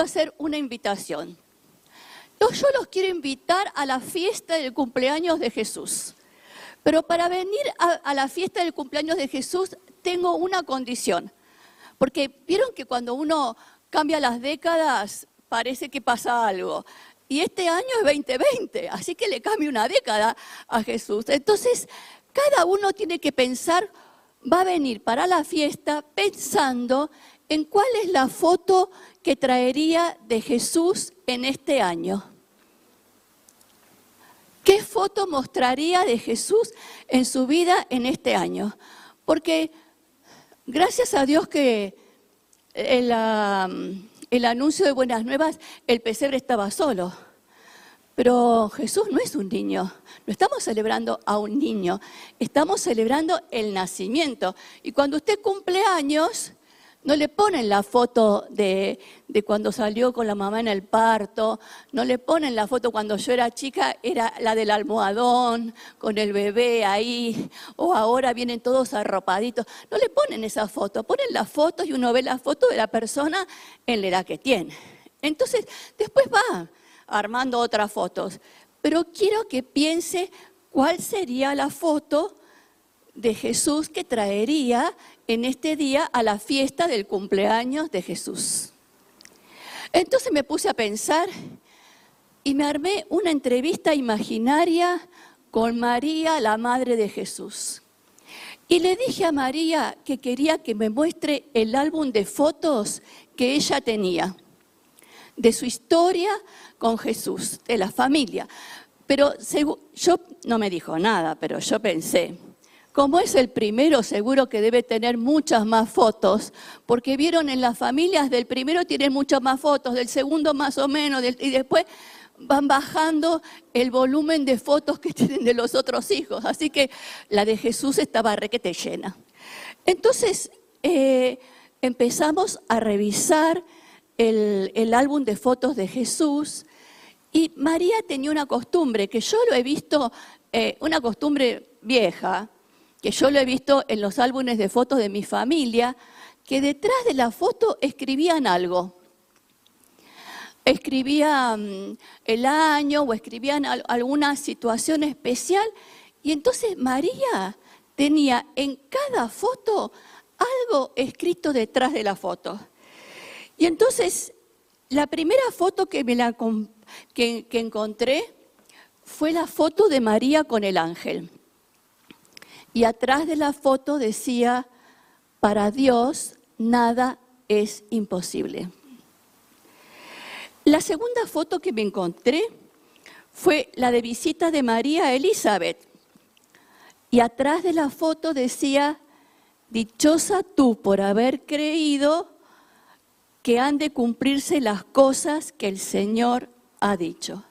Hacer una invitación. Yo, los quiero invitar a la fiesta del cumpleaños de Jesús. Pero para venir a, la fiesta del cumpleaños de Jesús tengo una condición. Porque vieron que cuando uno cambia las décadas parece que pasa algo. Y este año es 2020, así que le cambio una década a Jesús. Entonces, cada uno tiene que pensar, va a venir para la fiesta pensando en cuál es la foto que traería de Jesús en este año. ¿Qué foto mostraría de Jesús en su vida en este año? Porque gracias a Dios que el, anuncio de Buenas Nuevas, el pesebre estaba solo. Pero Jesús no es un niño, no estamos celebrando a un niño, estamos celebrando el nacimiento. Y cuando usted cumple años, no le ponen la foto de, de, cuando salió con la mamá en el parto, no le ponen la foto cuando yo era chica, era la del almohadón, con el bebé ahí, o ahora vienen todos arropaditos. No le ponen esa foto, ponen la foto y uno ve la foto de la persona en la edad que tiene. Entonces, después va armando otras fotos, pero quiero que piense cuál sería la foto de Jesús que traería en este día a la fiesta del cumpleaños de Jesús. Entonces me puse a pensar y me armé una entrevista imaginaria con María, la madre de Jesús. Y le dije a María que quería que me muestre el álbum de fotos que ella tenía, de su historia con Jesús, de la familia. Pero yo no me dijo nada, pero yo pensé, como es el primero, seguro que debe tener muchas más fotos, porque vieron en las familias del primero tienen muchas más fotos, del segundo más o menos, y después van bajando el volumen de fotos que tienen de los otros hijos. Así que la de Jesús estaba requete llena. Entonces eh, empezamos a revisar el, álbum de fotos de Jesús y María tenía una costumbre, que yo lo he visto, eh, una costumbre vieja, que yo lo he visto en los álbumes de fotos de mi familia, que detrás de la foto escribían algo. Escribían mm, el año o escribían alguna situación especial. Y entonces María tenía en cada foto algo escrito detrás de la foto. Y entonces la primera foto que, me encontré fue la foto de María con el ángel. Y atrás de la foto decía, para Dios nada es imposible. La segunda foto que me encontré fue la de visita de María Elizabeth. Y atrás de la foto decía, dichosa tú por haber creído que han de cumplirse las cosas que el Señor ha dicho.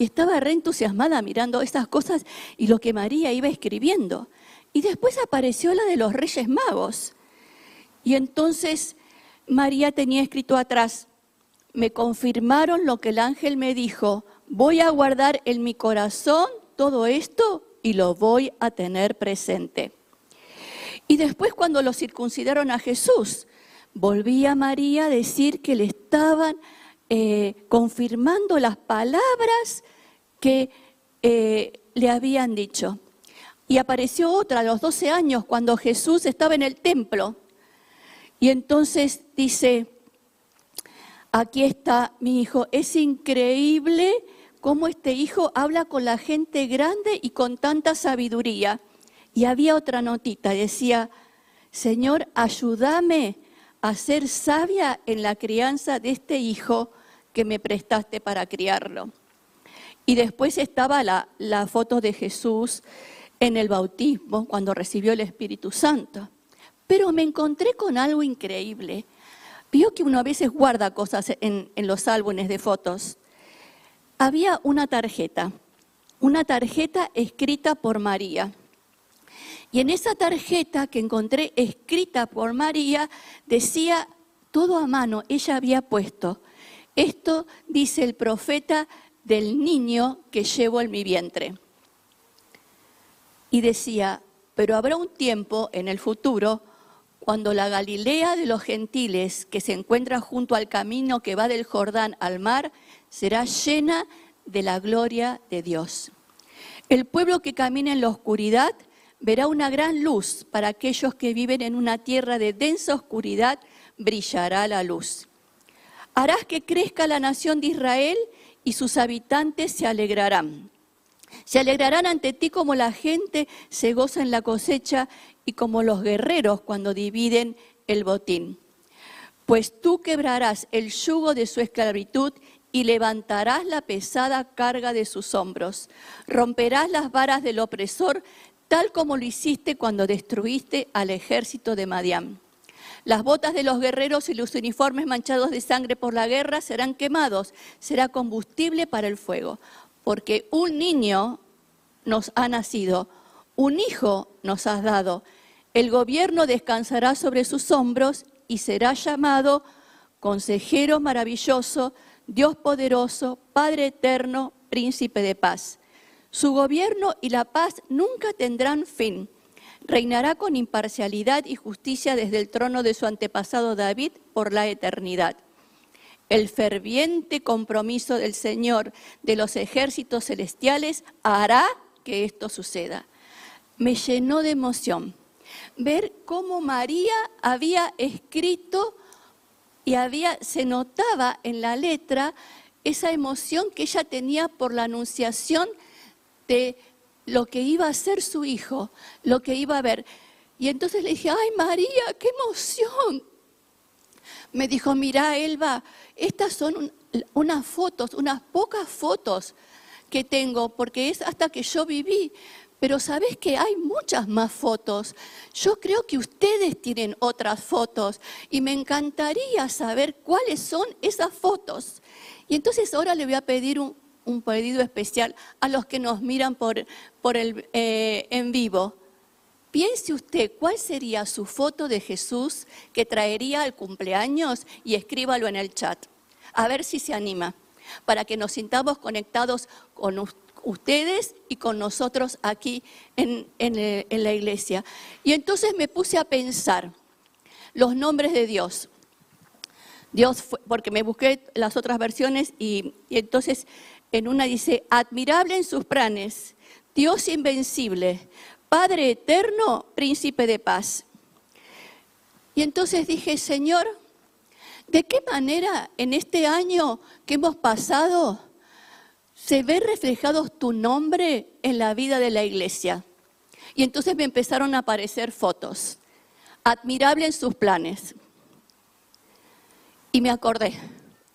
Y estaba re entusiasmada mirando estas cosas y lo que María iba escribiendo. Y después apareció la de los Reyes Magos. Y entonces María tenía escrito atrás, me confirmaron lo que el ángel me dijo, voy a guardar en mi corazón todo esto y lo voy a tener presente. Y después cuando lo circuncidaron a Jesús, volvía María a decir que le estaban eh, confirmando las palabras que eh, le habían dicho. Y apareció otra a los 12 años cuando Jesús estaba en el templo. Y entonces dice, aquí está mi hijo. Es increíble cómo este hijo habla con la gente grande y con tanta sabiduría. Y había otra notita, decía, Señor, ayúdame a ser sabia en la crianza de este hijo que me prestaste para criarlo. Y después estaba la, foto de Jesús en el bautismo, cuando recibió el Espíritu Santo. Pero me encontré con algo increíble. Vio que uno a veces guarda cosas en los álbumes de fotos. Había una tarjeta, una tarjeta escrita por María. Y en esa tarjeta que encontré escrita por María decía todo a mano, ella había puesto, esto dice el profeta del niño que llevo en mi vientre y decía, pero habrá un tiempo en el futuro cuando la Galilea de los gentiles, que se encuentra junto al camino que va del Jordán al mar, será llena de la gloria de Dios. El pueblo que camina en la oscuridad verá una gran luz. Para aquellos que viven en una tierra de densa oscuridad, brillará la luz. Harás que crezca la nación de Israel y sus habitantes se alegrarán. Se alegrarán ante ti como la gente se goza en la cosecha y como los guerreros cuando dividen el botín. Pues tú quebrarás el yugo de su esclavitud y levantarás la pesada carga de sus hombros. Romperás las varas del opresor, tal como lo hiciste cuando destruiste al ejército de Madián. Las botas de los guerreros y los uniformes manchados de sangre por la guerra serán quemados, será combustible para el fuego porque un niño nos ha nacido, un hijo nos has dado. El gobierno descansará sobre sus hombros y será llamado Consejero maravilloso, Dios poderoso, Padre eterno, Príncipe de paz. Su gobierno y la paz nunca tendrán fin. Reinará con imparcialidad y justicia desde el trono de su antepasado David por la eternidad el ferviente compromiso del Señor de los ejércitos celestiales hará que esto suceda. Me llenó de emoción ver cómo María había escrito y había, se notaba en la letra esa emoción que ella tenía por la anunciación de lo que iba a ser su hijo, lo que iba a ver. Y entonces le dije, ay María, qué emoción, me dijo, mira Elba, estas son unas fotos, unas pocas fotos que tengo, porque es hasta que yo viví. Pero sabes que hay muchas más fotos. Yo creo que ustedes tienen otras fotos y me encantaría saber cuáles son esas fotos. Y entonces ahora le voy a pedir un, pedido especial a los que nos miran por, por el, eh, en vivo. Piense usted cuál sería su foto de Jesús que traería al cumpleaños y escríbalo en el chat. A ver si se anima, para que nos sintamos conectados con ustedes y con nosotros aquí en, la iglesia. Y entonces me puse a pensar los nombres de Dios. Dios, porque me busqué las otras versiones y entonces en una dice, admirable en sus planes, Dios invencible, Padre eterno, príncipe de paz. Y entonces dije, Señor, ¿de qué manera en este año que hemos pasado se ve reflejado tu nombre en la vida de la iglesia? Y entonces me empezaron a aparecer fotos, admirable en sus planes. Y me acordé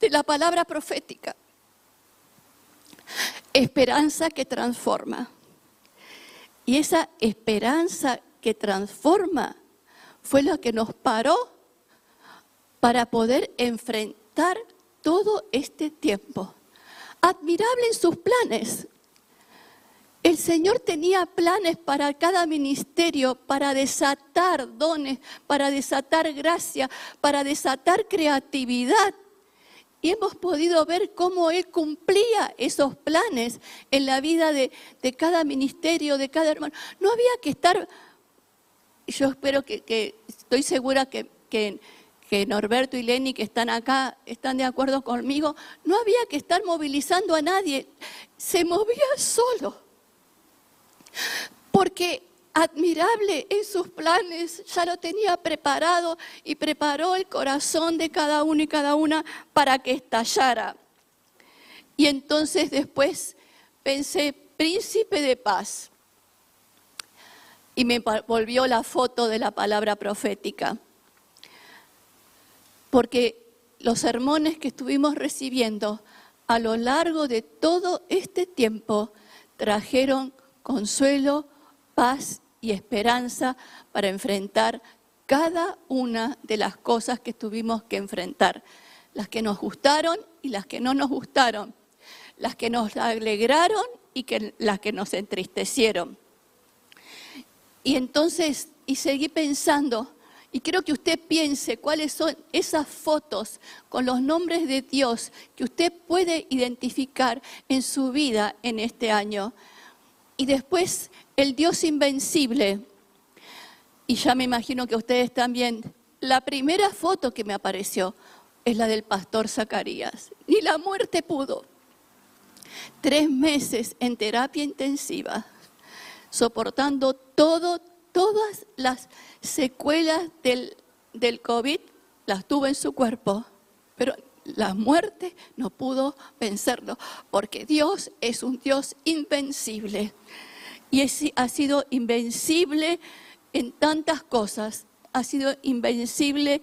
de la palabra profética, esperanza que transforma. Y esa esperanza que transforma fue la que nos paró para poder enfrentar todo este tiempo. Admirable en sus planes. El Señor tenía planes para cada ministerio, para desatar dones, para desatar gracia, para desatar creatividad y hemos podido ver cómo Él cumplía esos planes en la vida de, cada ministerio, de cada hermano. No había que estar, yo espero que, estoy segura que, que, que Norberto y Lenny que están acá están de acuerdo conmigo, no había que estar movilizando a nadie, se movía solo. Porque admirable en sus planes, ya lo tenía preparado y preparó el corazón de cada uno y cada una para que estallara. Y entonces después pensé, príncipe de paz. Y me volvió la foto de la palabra profética. Porque los sermones que estuvimos recibiendo a lo largo de todo este tiempo trajeron consuelo, paz y esperanza para enfrentar cada una de las cosas que tuvimos que enfrentar, las que nos gustaron y las que no nos gustaron, las que nos alegraron y las que nos entristecieron. Y entonces, y seguí pensando, y quiero que usted piense cuáles son esas fotos con los nombres de Dios que usted puede identificar en su vida en este año. Y después el Dios invencible. Y ya me imagino que ustedes también. La primera foto que me apareció es la del pastor Zacarías. Ni la muerte pudo. Tres meses en terapia intensiva, soportando todo, todas las secuelas del, del COVID, las tuvo en su cuerpo, pero la muerte no pudo vencerlo, porque Dios es un Dios invencible. Y ha sido invencible en tantas cosas, ha sido invencible,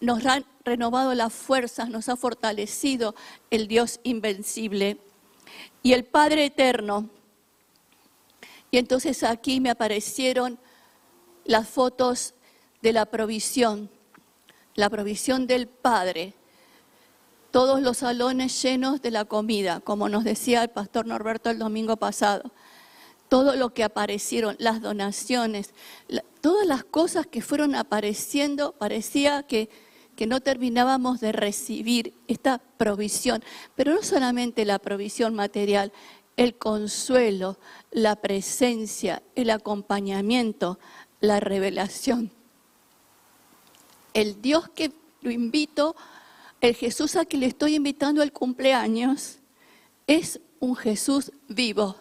nos ha renovado las fuerzas, nos ha fortalecido el Dios invencible. Y el Padre Eterno, y entonces aquí me aparecieron las fotos de la provisión, la provisión del Padre, todos los salones llenos de la comida, como nos decía el pastor Norberto el domingo pasado, todo lo que aparecieron, las donaciones, todas las cosas que fueron apareciendo, parecía que, que no terminábamos de recibir esta provisión, pero no solamente la provisión material, el consuelo, la presencia, el acompañamiento, la revelación. El Dios que lo invito, el Jesús a que le estoy invitando al cumpleaños, es un Jesús vivo.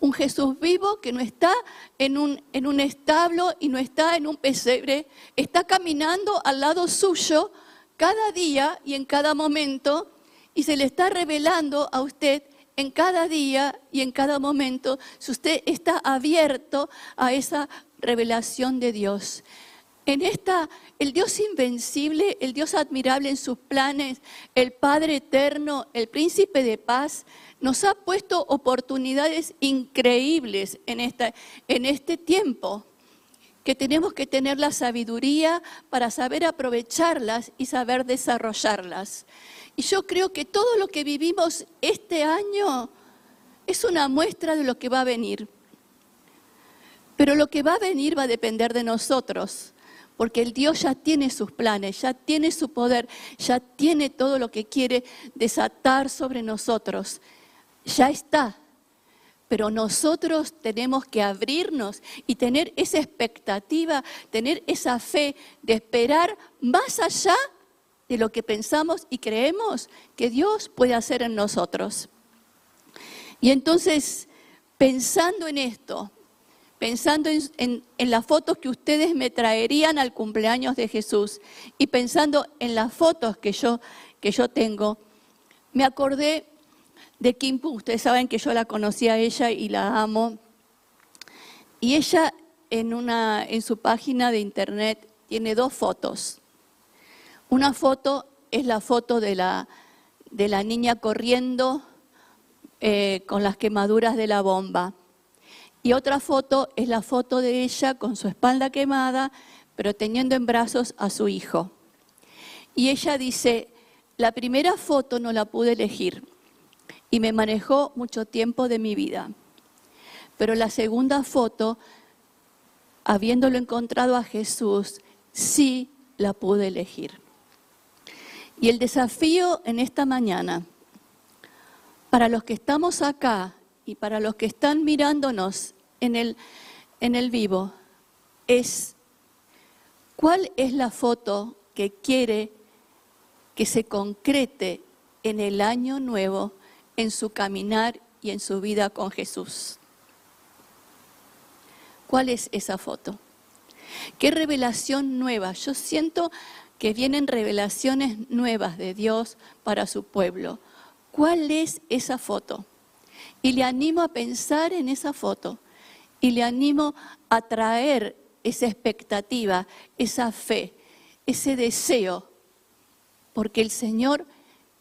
Un Jesús vivo que no está en un, en un establo y no está en un pesebre, está caminando al lado suyo cada día y en cada momento y se le está revelando a usted en cada día y en cada momento si usted está abierto a esa revelación de Dios. En esta, el Dios invencible, el Dios admirable en sus planes, el Padre eterno, el príncipe de paz, nos ha puesto oportunidades increíbles en, este tiempo, que tenemos que tener la sabiduría para saber aprovecharlas y saber desarrollarlas. Y yo creo que todo lo que vivimos este año es una muestra de lo que va a venir. Pero lo que va a venir va a depender de nosotros, porque el Dios ya tiene sus planes, ya tiene su poder, ya tiene todo lo que quiere desatar sobre nosotros. Ya está. Pero nosotros tenemos que abrirnos y tener esa expectativa, tener esa fe de esperar más allá de lo que pensamos y creemos que Dios puede hacer en nosotros. Y entonces, pensando en esto, pensando en, las fotos que ustedes me traerían al cumpleaños de Jesús y pensando en las fotos que yo, que yo tengo, me acordé de Kim Ustedes saben que yo la conocí a ella y la amo. Y ella en, una, en su página de internet tiene dos fotos. Una foto es la foto de la, de la niña corriendo eh, con las quemaduras de la bomba. Y otra foto es la foto de ella con su espalda quemada, pero teniendo en brazos a su hijo. Y ella dice, la primera foto no la pude elegir y me manejó mucho tiempo de mi vida. Pero la segunda foto, habiéndolo encontrado a Jesús, sí la pude elegir. Y el desafío en esta mañana, para los que estamos acá y para los que están mirándonos en el, en el vivo es cuál es la foto que quiere que se concrete en el año nuevo en su caminar y en su vida con Jesús. ¿Cuál es esa foto? ¿Qué revelación nueva? Yo siento que vienen revelaciones nuevas de Dios para su pueblo. ¿Cuál es esa foto? Y le animo a pensar en esa foto. Y le animo a traer esa expectativa, esa fe, ese deseo. Porque el Señor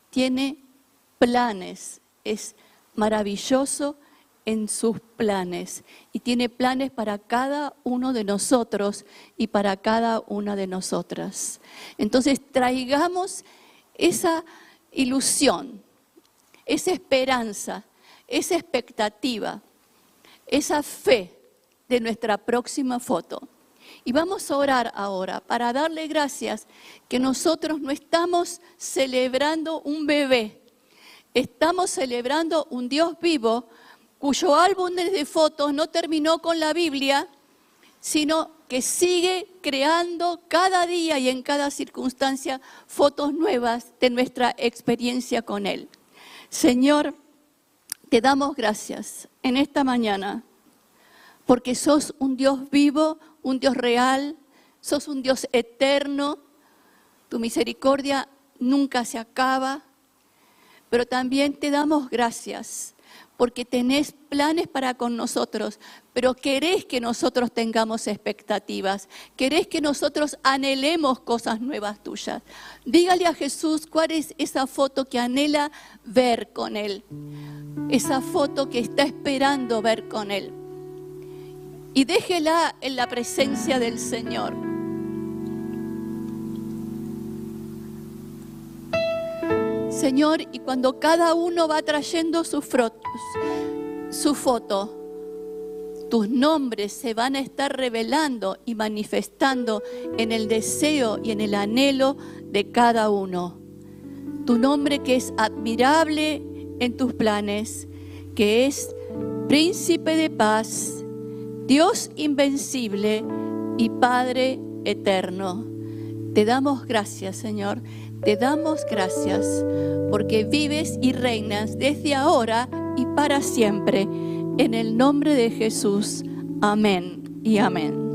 tiene planes, es maravilloso en sus planes y tiene planes para cada uno de nosotros y para cada una de nosotras. Entonces traigamos esa ilusión, esa esperanza, esa expectativa, esa fe de nuestra próxima foto. Y vamos a orar ahora para darle gracias que nosotros no estamos celebrando un bebé, estamos celebrando un Dios vivo cuyo álbum de fotos no terminó con la Biblia, sino que sigue creando cada día y en cada circunstancia fotos nuevas de nuestra experiencia con Él. Señor, te damos gracias en esta mañana porque sos un Dios vivo, un Dios real, sos un Dios eterno, tu misericordia nunca se acaba, pero también te damos gracias porque tenés planes para con nosotros, pero querés que nosotros tengamos expectativas, querés que nosotros anhelemos cosas nuevas tuyas. Dígale a Jesús cuál es esa foto que anhela ver con Él, esa foto que está esperando ver con Él. Y déjela en la presencia del Señor. Señor, y cuando cada uno va trayendo su, su foto, tus nombres se van a estar revelando y manifestando en el deseo y en el anhelo de cada uno. Tu nombre que es admirable en tus planes, que es príncipe de paz, Dios invencible y Padre eterno. Te damos gracias, Señor. Te damos gracias porque vives y reinas desde ahora y para siempre. En el nombre de Jesús. Amén y amén.